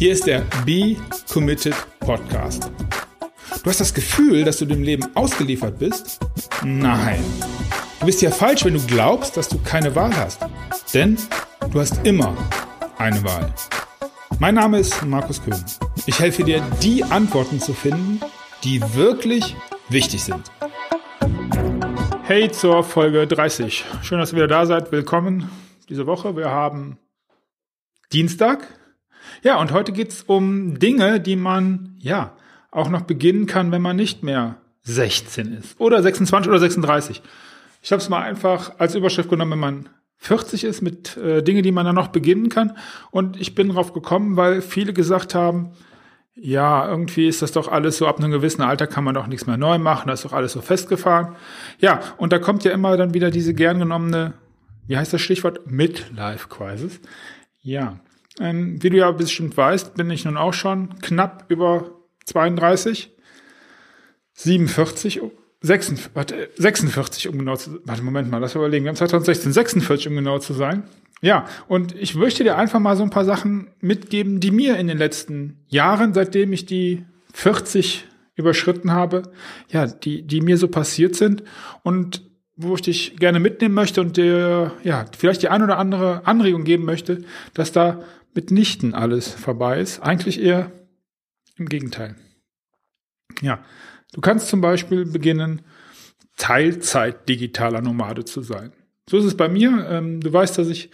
Hier ist der Be Committed Podcast. Du hast das Gefühl, dass du dem Leben ausgeliefert bist? Nein. Du bist ja falsch, wenn du glaubst, dass du keine Wahl hast. Denn du hast immer eine Wahl. Mein Name ist Markus Köhn. Ich helfe dir, die Antworten zu finden, die wirklich wichtig sind. Hey zur Folge 30. Schön, dass ihr wieder da seid. Willkommen diese Woche. Wir haben Dienstag. Ja, und heute geht's um Dinge, die man, ja, auch noch beginnen kann, wenn man nicht mehr 16 ist. Oder 26 oder 36. Ich habe es mal einfach als Überschrift genommen, wenn man 40 ist, mit äh, Dinge, die man dann noch beginnen kann. Und ich bin drauf gekommen, weil viele gesagt haben, ja, irgendwie ist das doch alles so, ab einem gewissen Alter kann man doch nichts mehr neu machen, das ist doch alles so festgefahren. Ja, und da kommt ja immer dann wieder diese gern genommene, wie heißt das Stichwort? Midlife Crisis. Ja, wie du ja bestimmt weißt, bin ich nun auch schon knapp über 32, 47, 46, warte, 46 um genau zu, warte, Moment mal, lass überlegen, wir haben 2016, 46 um genau zu sein. Ja, und ich möchte dir einfach mal so ein paar Sachen mitgeben, die mir in den letzten Jahren, seitdem ich die 40 überschritten habe, ja, die, die mir so passiert sind und wo ich dich gerne mitnehmen möchte und dir, ja, vielleicht die ein oder andere Anregung geben möchte, dass da mitnichten alles vorbei ist. Eigentlich eher im Gegenteil. Ja, du kannst zum Beispiel beginnen, Teilzeit digitaler Nomade zu sein. So ist es bei mir. Ähm, du weißt, dass ich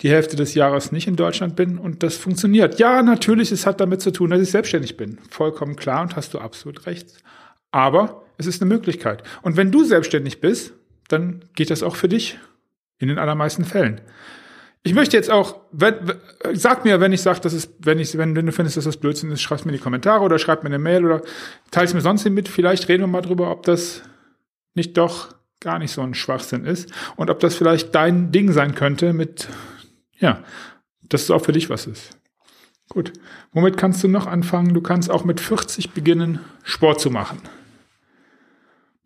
die Hälfte des Jahres nicht in Deutschland bin und das funktioniert. Ja, natürlich, es hat damit zu tun, dass ich selbstständig bin. Vollkommen klar und hast du absolut recht. Aber es ist eine Möglichkeit. Und wenn du selbstständig bist, dann geht das auch für dich in den allermeisten Fällen. Ich möchte jetzt auch, wenn, sag mir, wenn ich sage, dass es, wenn ich, wenn, wenn du findest, dass das Blödsinn ist, schreib mir in die Kommentare oder schreib mir eine Mail oder teils mir sonst mit. Vielleicht reden wir mal drüber, ob das nicht doch gar nicht so ein Schwachsinn ist und ob das vielleicht dein Ding sein könnte mit, ja, dass es auch für dich was ist. Gut. Womit kannst du noch anfangen? Du kannst auch mit 40 beginnen, Sport zu machen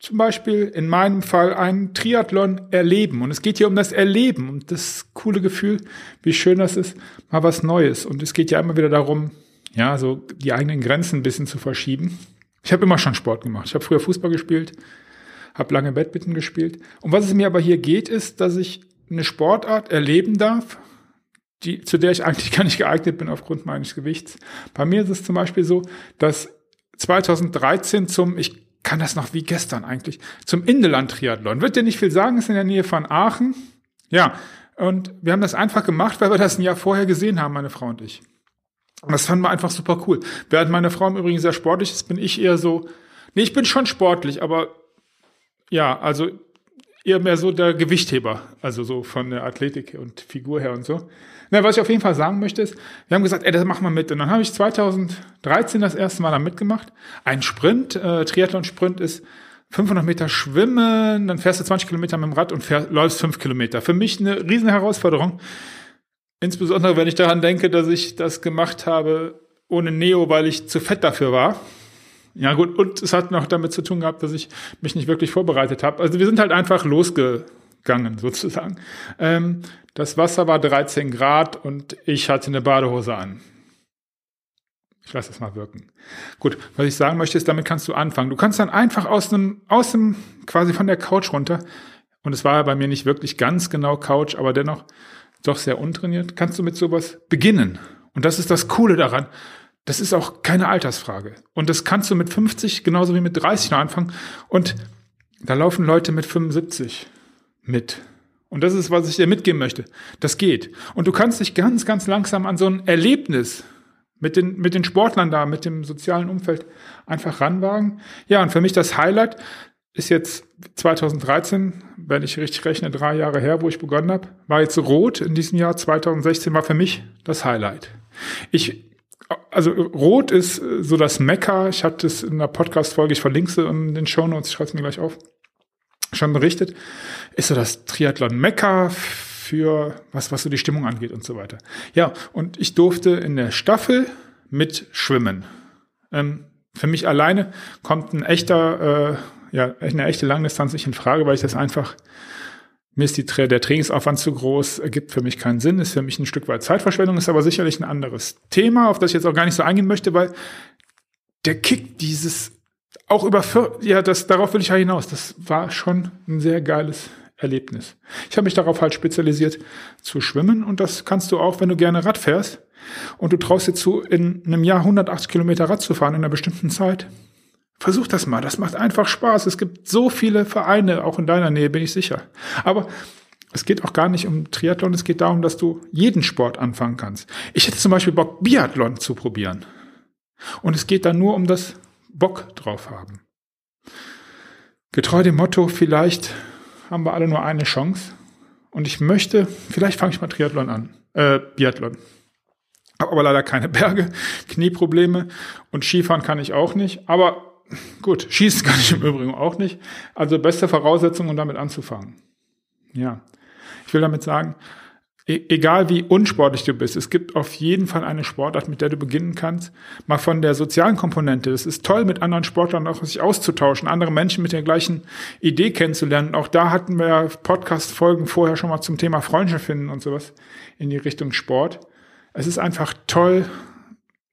zum Beispiel in meinem Fall einen Triathlon erleben. Und es geht hier um das Erleben und das coole Gefühl, wie schön das ist, mal was Neues. Und es geht ja immer wieder darum, ja, so die eigenen Grenzen ein bisschen zu verschieben. Ich habe immer schon Sport gemacht. Ich habe früher Fußball gespielt, habe lange Badminton gespielt. Und was es mir aber hier geht, ist, dass ich eine Sportart erleben darf, die, zu der ich eigentlich gar nicht geeignet bin aufgrund meines Gewichts. Bei mir ist es zum Beispiel so, dass 2013 zum, ich kann das noch wie gestern eigentlich, zum Indeland-Triathlon. Wird dir nicht viel sagen, ist in der Nähe von Aachen. Ja, und wir haben das einfach gemacht, weil wir das ein Jahr vorher gesehen haben, meine Frau und ich. Und das fanden wir einfach super cool. Während meine Frau im Übrigen sehr sportlich ist, bin ich eher so, nee, ich bin schon sportlich, aber ja, also eher mehr so der Gewichtheber, also so von der Athletik und Figur her und so. Na, was ich auf jeden Fall sagen möchte ist, wir haben gesagt, ey, das machen wir mit. Und dann habe ich 2013 das erste Mal da mitgemacht. Ein Sprint, äh, Triathlon-Sprint ist 500 Meter schwimmen, dann fährst du 20 Kilometer mit dem Rad und fährst, läufst 5 Kilometer. Für mich eine riesen Herausforderung. Insbesondere, wenn ich daran denke, dass ich das gemacht habe ohne Neo, weil ich zu fett dafür war. Ja gut, und es hat noch damit zu tun gehabt, dass ich mich nicht wirklich vorbereitet habe. Also wir sind halt einfach losgegangen sozusagen. Ähm, das Wasser war 13 Grad und ich hatte eine Badehose an. Ich lasse das mal wirken. Gut, was ich sagen möchte, ist, damit kannst du anfangen. Du kannst dann einfach aus dem, aus dem, quasi von der Couch runter, und es war ja bei mir nicht wirklich ganz genau Couch, aber dennoch doch sehr untrainiert, kannst du mit sowas beginnen. Und das ist das Coole daran. Das ist auch keine Altersfrage. Und das kannst du mit 50 genauso wie mit 30 noch anfangen. Und da laufen Leute mit 75 mit. Und das ist, was ich dir mitgeben möchte. Das geht. Und du kannst dich ganz, ganz langsam an so ein Erlebnis mit den, mit den Sportlern da, mit dem sozialen Umfeld einfach ranwagen. Ja, und für mich das Highlight ist jetzt 2013, wenn ich richtig rechne, drei Jahre her, wo ich begonnen habe, war jetzt rot in diesem Jahr. 2016 war für mich das Highlight. Ich, also rot ist so das Mekka. Ich hatte es in der Podcast-Folge, ich verlinke es in den Show Notes, ich schreibe es mir gleich auf schon berichtet, ist so das Triathlon Mekka für was, was so die Stimmung angeht und so weiter. Ja, und ich durfte in der Staffel mit schwimmen. Ähm, für mich alleine kommt ein echter, äh, ja, eine echte Langdistanz nicht in Frage, weil ich das einfach mir ist die, der Trainingsaufwand zu groß, ergibt für mich keinen Sinn, ist für mich ein Stück weit Zeitverschwendung, ist aber sicherlich ein anderes Thema, auf das ich jetzt auch gar nicht so eingehen möchte, weil der Kick dieses auch über, ja, das, darauf will ich ja hinaus. Das war schon ein sehr geiles Erlebnis. Ich habe mich darauf halt spezialisiert zu schwimmen und das kannst du auch, wenn du gerne Rad fährst und du traust dir zu, in einem Jahr 180 Kilometer Rad zu fahren in einer bestimmten Zeit. Versuch das mal, das macht einfach Spaß. Es gibt so viele Vereine, auch in deiner Nähe, bin ich sicher. Aber es geht auch gar nicht um Triathlon, es geht darum, dass du jeden Sport anfangen kannst. Ich hätte zum Beispiel Bock, Biathlon zu probieren. Und es geht dann nur um das Bock drauf haben. Getreu dem Motto, vielleicht haben wir alle nur eine Chance. Und ich möchte, vielleicht fange ich mal Triathlon an, äh, Biathlon. Habe aber leider keine Berge, Knieprobleme und Skifahren kann ich auch nicht. Aber gut, Schießen kann ich im Übrigen auch nicht. Also beste Voraussetzung, um damit anzufangen. Ja, ich will damit sagen, E-, egal wie unsportlich du bist, es gibt auf jeden Fall eine Sportart, mit der du beginnen kannst. Mal von der sozialen Komponente. Es ist toll, mit anderen Sportlern auch sich auszutauschen, andere Menschen mit der gleichen Idee kennenzulernen. Auch da hatten wir Podcast-Folgen vorher schon mal zum Thema Freundschaft finden und sowas in die Richtung Sport. Es ist einfach toll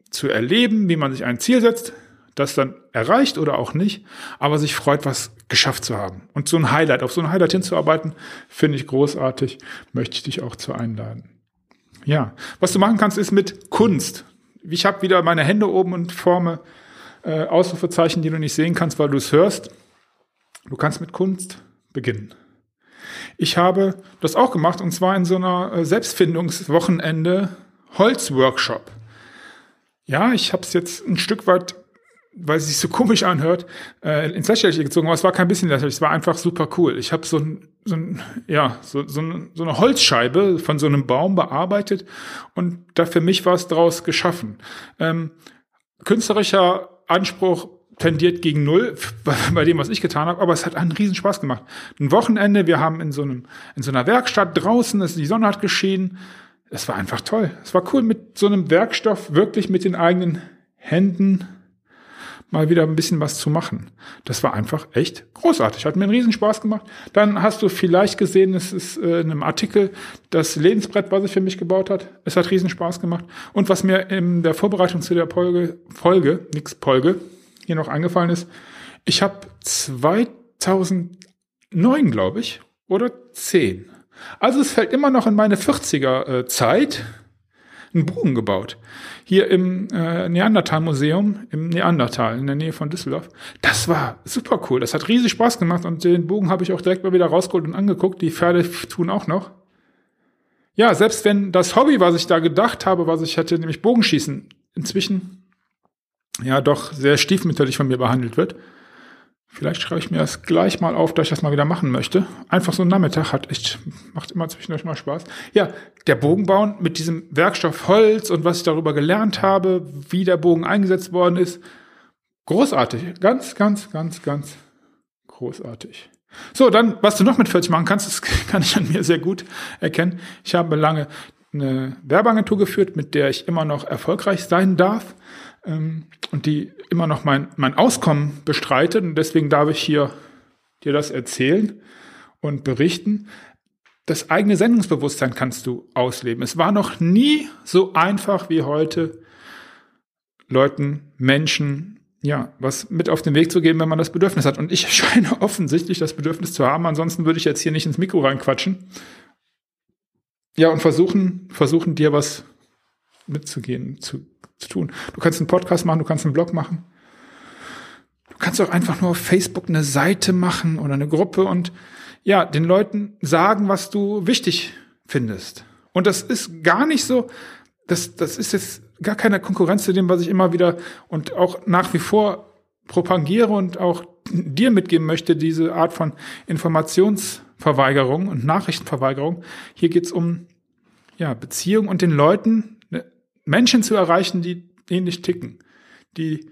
zu erleben, wie man sich ein Ziel setzt, das dann erreicht oder auch nicht, aber sich freut, was geschafft zu haben. Und so ein Highlight, auf so ein Highlight hinzuarbeiten, finde ich großartig, möchte ich dich auch zu einladen. Ja, was du machen kannst, ist mit Kunst. Ich habe wieder meine Hände oben und forme äh, Ausrufezeichen, die du nicht sehen kannst, weil du es hörst. Du kannst mit Kunst beginnen. Ich habe das auch gemacht und zwar in so einer äh, Selbstfindungswochenende Holzworkshop. Ja, ich habe es jetzt ein Stück weit weil es sich so komisch anhört, äh, ins Lächerliche gezogen, aber es war kein bisschen lächerlich, es war einfach super cool. Ich habe so ein, so ein, ja, so, so, ein, so eine Holzscheibe von so einem Baum bearbeitet und da für mich war es draus geschaffen. Ähm, künstlerischer Anspruch tendiert gegen null bei dem, was ich getan habe, aber es hat einen riesen Spaß gemacht. Ein Wochenende, wir haben in so einem, in so einer Werkstatt draußen, die Sonne hat geschienen. Es war einfach toll. Es war cool, mit so einem Werkstoff wirklich mit den eigenen Händen mal wieder ein bisschen was zu machen. Das war einfach echt großartig. Hat mir einen Riesenspaß gemacht. Dann hast du vielleicht gesehen, es ist äh, in einem Artikel das Lebensbrett, was ich für mich gebaut hat. Es hat Riesenspaß gemacht. Und was mir in der Vorbereitung zu der Folge, Folge, nix Folge, hier noch eingefallen ist, ich habe 2009, glaube ich, oder 10. Also es fällt immer noch in meine 40er äh, Zeit einen Bogen gebaut hier im äh, Neandertal-Museum, im Neandertal, in der Nähe von Düsseldorf. Das war super cool. Das hat riesig Spaß gemacht und den Bogen habe ich auch direkt mal wieder rausgeholt und angeguckt. Die Pferde tun auch noch. Ja, selbst wenn das Hobby, was ich da gedacht habe, was ich hatte, nämlich Bogenschießen, inzwischen ja doch sehr stiefmütterlich von mir behandelt wird, Vielleicht schreibe ich mir das gleich mal auf, dass ich das mal wieder machen möchte. Einfach so ein Nachmittag hat echt, macht immer zwischendurch mal Spaß. Ja, der Bogen bauen mit diesem Werkstoff Holz und was ich darüber gelernt habe, wie der Bogen eingesetzt worden ist. Großartig. Ganz, ganz, ganz, ganz großartig. So, dann, was du noch mit 40 machen kannst, das kann ich an mir sehr gut erkennen. Ich habe lange eine Werbeagentur geführt, mit der ich immer noch erfolgreich sein darf ähm, und die immer noch mein, mein Auskommen bestreitet. Und deswegen darf ich hier dir das erzählen und berichten. Das eigene Sendungsbewusstsein kannst du ausleben. Es war noch nie so einfach wie heute, Leuten, Menschen, ja, was mit auf den Weg zu geben, wenn man das Bedürfnis hat. Und ich scheine offensichtlich das Bedürfnis zu haben. Ansonsten würde ich jetzt hier nicht ins Mikro reinquatschen. Ja, und versuchen, versuchen dir was mitzugehen, zu zu tun. Du kannst einen Podcast machen, du kannst einen Blog machen. Du kannst auch einfach nur auf Facebook eine Seite machen oder eine Gruppe und ja, den Leuten sagen, was du wichtig findest. Und das ist gar nicht so, das, das ist jetzt gar keine Konkurrenz zu dem, was ich immer wieder und auch nach wie vor propagiere und auch dir mitgeben möchte, diese Art von Informationsverweigerung und Nachrichtenverweigerung. Hier geht's um ja, Beziehung und den Leuten Menschen zu erreichen, die ähnlich ticken, die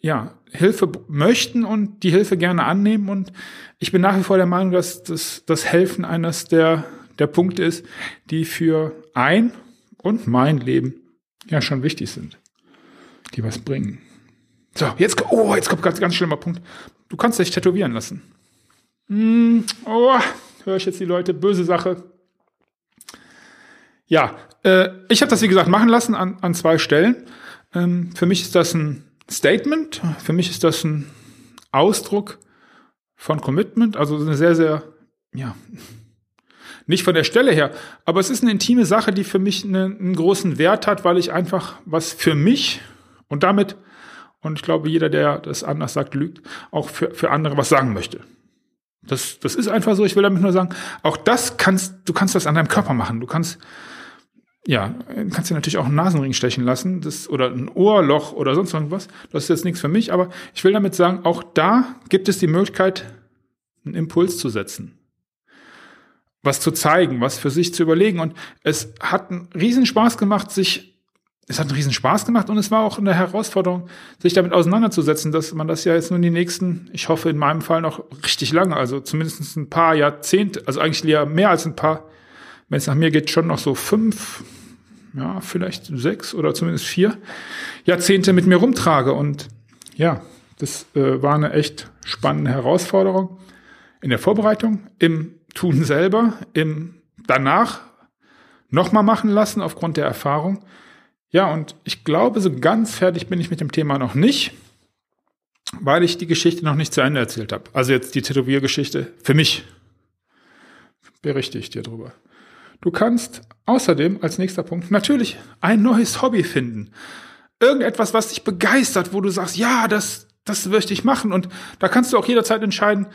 ja Hilfe möchten und die Hilfe gerne annehmen. Und ich bin nach wie vor der Meinung, dass das, das Helfen eines der, der Punkte ist, die für ein und mein Leben ja schon wichtig sind, die was bringen. So, jetzt, oh, jetzt kommt ganz, ganz schlimmer Punkt. Du kannst dich tätowieren lassen. Mm, oh, höre ich jetzt die Leute, böse Sache. Ja, äh, ich habe das wie gesagt machen lassen an, an zwei Stellen. Ähm, für mich ist das ein Statement, für mich ist das ein Ausdruck von Commitment, also eine sehr, sehr, ja, nicht von der Stelle her, aber es ist eine intime Sache, die für mich eine, einen großen Wert hat, weil ich einfach was für mich und damit, und ich glaube, jeder, der das anders sagt, lügt, auch für, für andere was sagen möchte. Das, das ist einfach so. Ich will damit nur sagen, auch das kannst, du kannst das an deinem Körper machen. Du kannst, ja, kannst dir natürlich auch einen Nasenring stechen lassen, das, oder ein Ohrloch oder sonst irgendwas. Das ist jetzt nichts für mich, aber ich will damit sagen, auch da gibt es die Möglichkeit, einen Impuls zu setzen. Was zu zeigen, was für sich zu überlegen. Und es hat einen riesen Spaß gemacht, sich es hat einen riesen Spaß gemacht und es war auch eine Herausforderung, sich damit auseinanderzusetzen, dass man das ja jetzt nun die nächsten, ich hoffe in meinem Fall noch richtig lange, also zumindest ein paar Jahrzehnte, also eigentlich ja mehr als ein paar, wenn es nach mir geht, schon noch so fünf, ja, vielleicht sechs oder zumindest vier Jahrzehnte mit mir rumtrage. Und ja, das äh, war eine echt spannende Herausforderung in der Vorbereitung, im Tun selber, im danach nochmal machen lassen aufgrund der Erfahrung ja, und ich glaube, so ganz fertig bin ich mit dem Thema noch nicht, weil ich die Geschichte noch nicht zu Ende erzählt habe. Also jetzt die Tätowiergeschichte für mich. Berichte ich dir drüber. Du kannst außerdem als nächster Punkt natürlich ein neues Hobby finden. Irgendetwas, was dich begeistert, wo du sagst, ja, das, das möchte ich machen. Und da kannst du auch jederzeit entscheiden,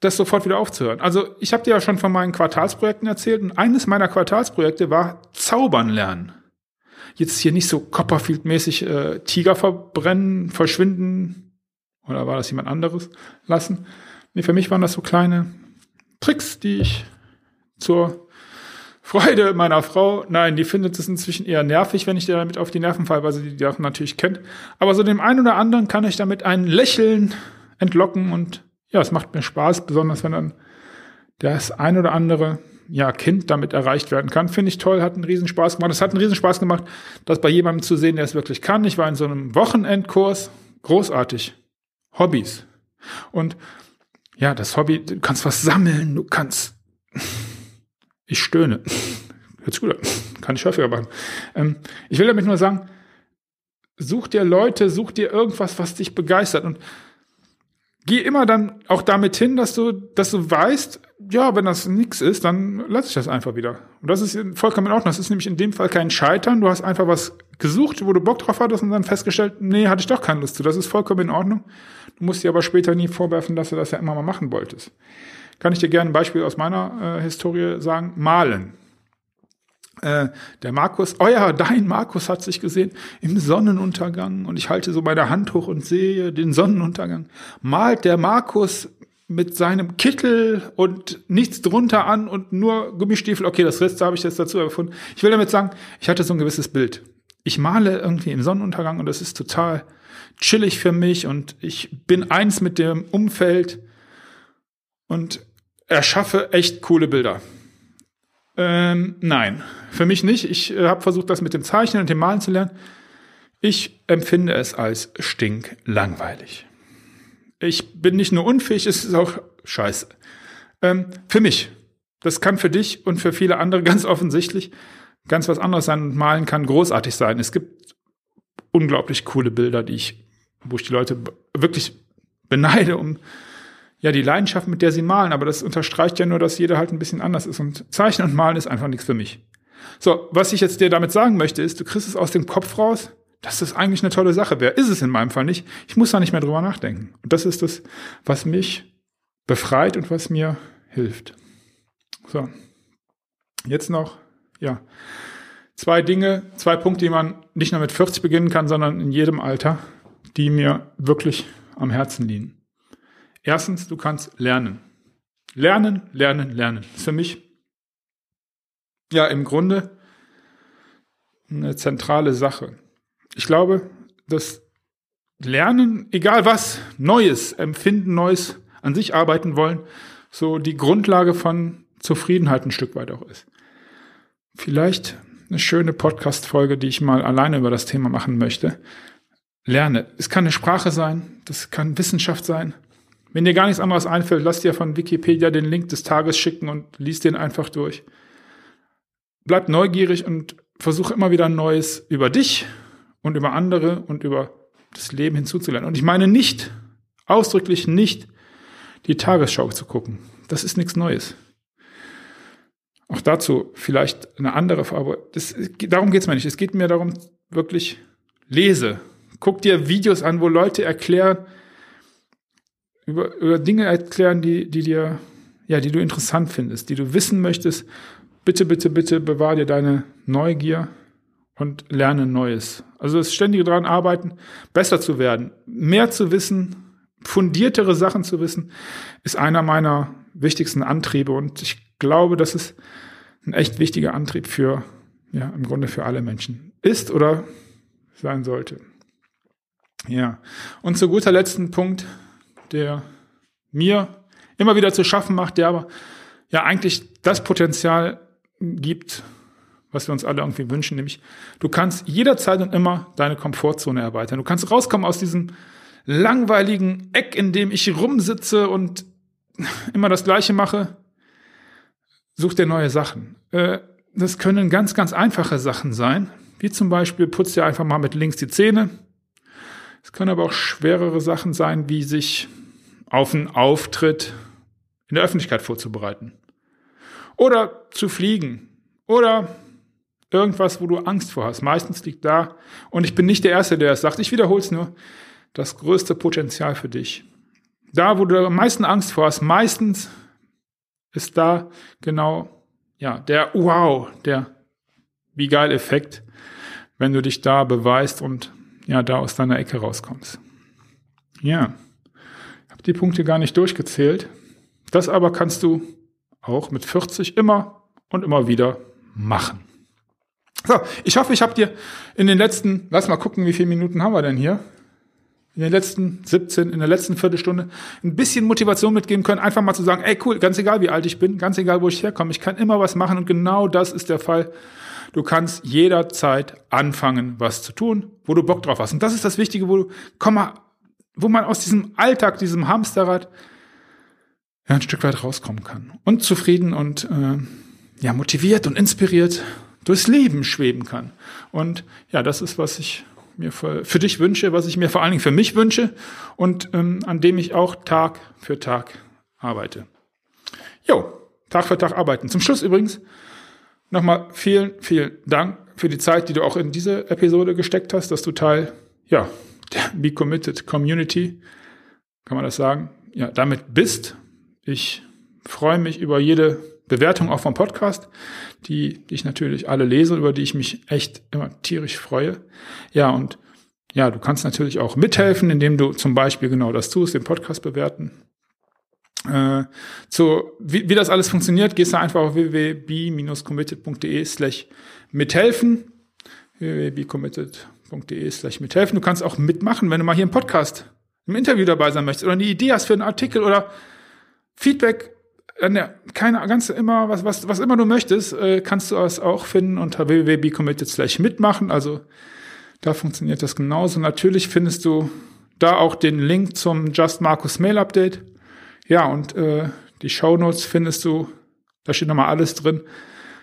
das sofort wieder aufzuhören. Also ich habe dir ja schon von meinen Quartalsprojekten erzählt und eines meiner Quartalsprojekte war Zaubern lernen jetzt hier nicht so Copperfield-mäßig äh, Tiger verbrennen, verschwinden oder war das jemand anderes lassen. Nee, für mich waren das so kleine Tricks, die ich zur Freude meiner Frau, nein, die findet es inzwischen eher nervig, wenn ich dir damit auf die Nerven falle, weil sie die Sachen natürlich kennt. Aber so dem einen oder anderen kann ich damit ein Lächeln entlocken und ja, es macht mir Spaß, besonders wenn dann das ein oder andere ja, Kind damit erreicht werden kann. Finde ich toll, hat einen Riesenspaß gemacht. Es hat einen Riesenspaß gemacht, das bei jemandem zu sehen, der es wirklich kann. Ich war in so einem Wochenendkurs. Großartig. Hobbys. Und ja, das Hobby, du kannst was sammeln, du kannst. Ich stöhne. Hört's gut an. Kann ich häufiger machen. Ähm, ich will damit nur sagen, such dir Leute, such dir irgendwas, was dich begeistert. Und geh immer dann auch damit hin, dass du, dass du weißt, ja, wenn das nichts ist, dann lasse ich das einfach wieder. Und das ist vollkommen in Ordnung. Das ist nämlich in dem Fall kein Scheitern. Du hast einfach was gesucht, wo du Bock drauf hattest und dann festgestellt, nee, hatte ich doch keine Lust zu. Das ist vollkommen in Ordnung. Du musst dir aber später nie vorwerfen, dass du das ja immer mal machen wolltest. Kann ich dir gerne ein Beispiel aus meiner äh, Historie sagen? Malen. Äh, der Markus, oh ja, dein Markus hat sich gesehen im Sonnenuntergang und ich halte so meine Hand hoch und sehe den Sonnenuntergang. Malt der Markus mit seinem Kittel und nichts drunter an und nur Gummistiefel. Okay, das Rest habe ich jetzt dazu erfunden. Ich will damit sagen, ich hatte so ein gewisses Bild. Ich male irgendwie im Sonnenuntergang und das ist total chillig für mich und ich bin eins mit dem Umfeld und erschaffe echt coole Bilder. Ähm, nein, für mich nicht. Ich äh, habe versucht, das mit dem Zeichnen und dem Malen zu lernen. Ich empfinde es als stinklangweilig. Ich bin nicht nur unfähig, es ist auch scheiße. Ähm, für mich. Das kann für dich und für viele andere ganz offensichtlich ganz was anderes sein und malen kann großartig sein. Es gibt unglaublich coole Bilder, die ich, wo ich die Leute wirklich beneide um ja, die Leidenschaft, mit der sie malen, aber das unterstreicht ja nur, dass jeder halt ein bisschen anders ist und Zeichnen und Malen ist einfach nichts für mich. So, was ich jetzt dir damit sagen möchte, ist, du kriegst es aus dem Kopf raus, dass das eigentlich eine tolle Sache wäre. Ist es in meinem Fall nicht. Ich muss da nicht mehr drüber nachdenken. Und das ist das, was mich befreit und was mir hilft. So. Jetzt noch, ja, zwei Dinge, zwei Punkte, die man nicht nur mit 40 beginnen kann, sondern in jedem Alter, die mir wirklich am Herzen liegen. Erstens, du kannst lernen. Lernen, lernen, lernen. Das ist für mich ja im Grunde eine zentrale Sache. Ich glaube, dass Lernen, egal was, Neues, Empfinden, Neues, an sich arbeiten wollen, so die Grundlage von Zufriedenheit ein Stück weit auch ist. Vielleicht eine schöne Podcast-Folge, die ich mal alleine über das Thema machen möchte. Lerne. Es kann eine Sprache sein, das kann Wissenschaft sein, Wenn dir gar nichts anderes einfällt, lass dir von Wikipedia den Link des Tages schicken und lies den einfach durch. Bleib neugierig und versuche immer wieder Neues über dich und über andere und über das Leben hinzuzulernen. Und ich meine nicht, ausdrücklich nicht, die Tagesschau zu gucken. Das ist nichts Neues. Auch dazu vielleicht eine andere Farbe. Das, darum geht es mir nicht. Es geht mir darum, wirklich lese. Guck dir Videos an, wo Leute erklären, über, über Dinge erklären, die, die dir, ja, die du interessant findest, die du wissen möchtest. Bitte, bitte, bitte bewahr dir deine Neugier und lerne Neues. Also das ständige daran arbeiten, besser zu werden, mehr zu wissen, fundiertere Sachen zu wissen, ist einer meiner wichtigsten Antriebe und ich glaube, dass es ein echt wichtiger Antrieb für, ja, im Grunde für alle Menschen ist oder sein sollte. Ja. Und zu guter letzten Punkt, der mir immer wieder zu schaffen macht, der aber ja eigentlich das Potenzial gibt, was wir uns alle irgendwie wünschen, nämlich du kannst jederzeit und immer deine Komfortzone erweitern. Du kannst rauskommen aus diesem langweiligen Eck, in dem ich rumsitze und immer das Gleiche mache. Such dir neue Sachen. Äh, das können ganz, ganz einfache Sachen sein, wie zum Beispiel putz dir einfach mal mit links die Zähne. Es können aber auch schwerere Sachen sein, wie sich auf einen Auftritt in der Öffentlichkeit vorzubereiten. Oder zu fliegen. Oder irgendwas, wo du Angst vor hast. Meistens liegt da, und ich bin nicht der Erste, der es sagt, ich wiederhole es nur, das größte Potenzial für dich. Da, wo du am meisten Angst vor hast, meistens ist da genau, ja, der Wow, der wie geil Effekt, wenn du dich da beweist und ja, da aus deiner Ecke rauskommst. Ja, habe die Punkte gar nicht durchgezählt. Das aber kannst du auch mit 40 immer und immer wieder machen. So, ich hoffe, ich habe dir in den letzten, lass mal gucken, wie viele Minuten haben wir denn hier? In den letzten 17, in der letzten Viertelstunde ein bisschen Motivation mitgeben können, einfach mal zu sagen, ey cool, ganz egal wie alt ich bin, ganz egal wo ich herkomme, ich kann immer was machen und genau das ist der Fall. Du kannst jederzeit anfangen, was zu tun, wo du Bock drauf hast. Und das ist das Wichtige, wo du, komm mal, wo man aus diesem Alltag, diesem Hamsterrad, ja, ein Stück weit rauskommen kann. Und zufrieden und äh, ja, motiviert und inspiriert durchs Leben schweben kann. Und ja, das ist, was ich mir für, für dich wünsche, was ich mir vor allen Dingen für mich wünsche und ähm, an dem ich auch Tag für Tag arbeite. Jo, Tag für Tag arbeiten. Zum Schluss übrigens nochmal vielen, vielen Dank für die Zeit, die du auch in diese Episode gesteckt hast, dass du Teil, ja, der Be Committed Community, kann man das sagen, ja, damit bist. Ich freue mich über jede Bewertung auch vom Podcast, die, die ich natürlich alle lese, über die ich mich echt immer tierisch freue. Ja, und ja, du kannst natürlich auch mithelfen, indem du zum Beispiel genau das tust, den Podcast bewerten. Äh, zu, wie, wie das alles funktioniert, gehst du einfach auf www.b-committed.de slash mithelfen. www.bcommitted.de slash mithelfen. Du kannst auch mitmachen, wenn du mal hier im Podcast im Interview dabei sein möchtest oder eine Idee hast für einen Artikel oder Feedback äh, keine ganz immer, was, was, was immer du möchtest, äh, kannst du es auch finden unter www.becommitted slash mitmachen. Also da funktioniert das genauso. Natürlich findest du da auch den Link zum Just Markus Mail Update. Ja, und äh, die Show Notes findest du, da steht nochmal alles drin,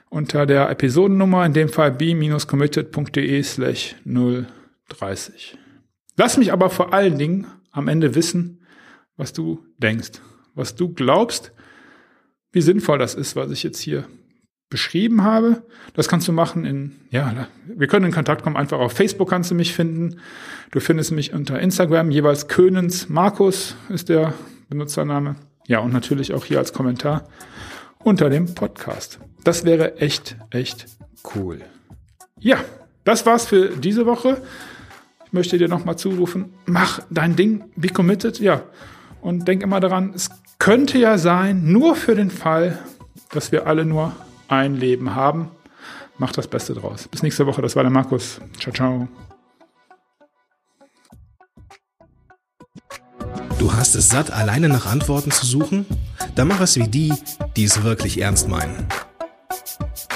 unter der Episodennummer, in dem Fall b-committed.de slash 030. Lass mich aber vor allen Dingen am Ende wissen, was du denkst, was du glaubst, wie sinnvoll das ist, was ich jetzt hier beschrieben habe. Das kannst du machen in, ja, wir können in Kontakt kommen, einfach auf Facebook kannst du mich finden. Du findest mich unter Instagram, jeweils Könens Markus ist der Benutzername. Ja, und natürlich auch hier als Kommentar unter dem Podcast. Das wäre echt, echt cool. Ja, das war's für diese Woche. Ich möchte dir nochmal zurufen, mach dein Ding, be committed, ja. Und denk immer daran, es könnte ja sein, nur für den Fall, dass wir alle nur ein Leben haben. Macht das Beste draus. Bis nächste Woche. Das war der Markus. Ciao, ciao. Du hast es satt, alleine nach Antworten zu suchen? Dann mach es wie die, die es wirklich ernst meinen.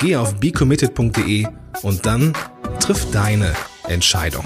Geh auf becommitted.de und dann triff deine Entscheidung.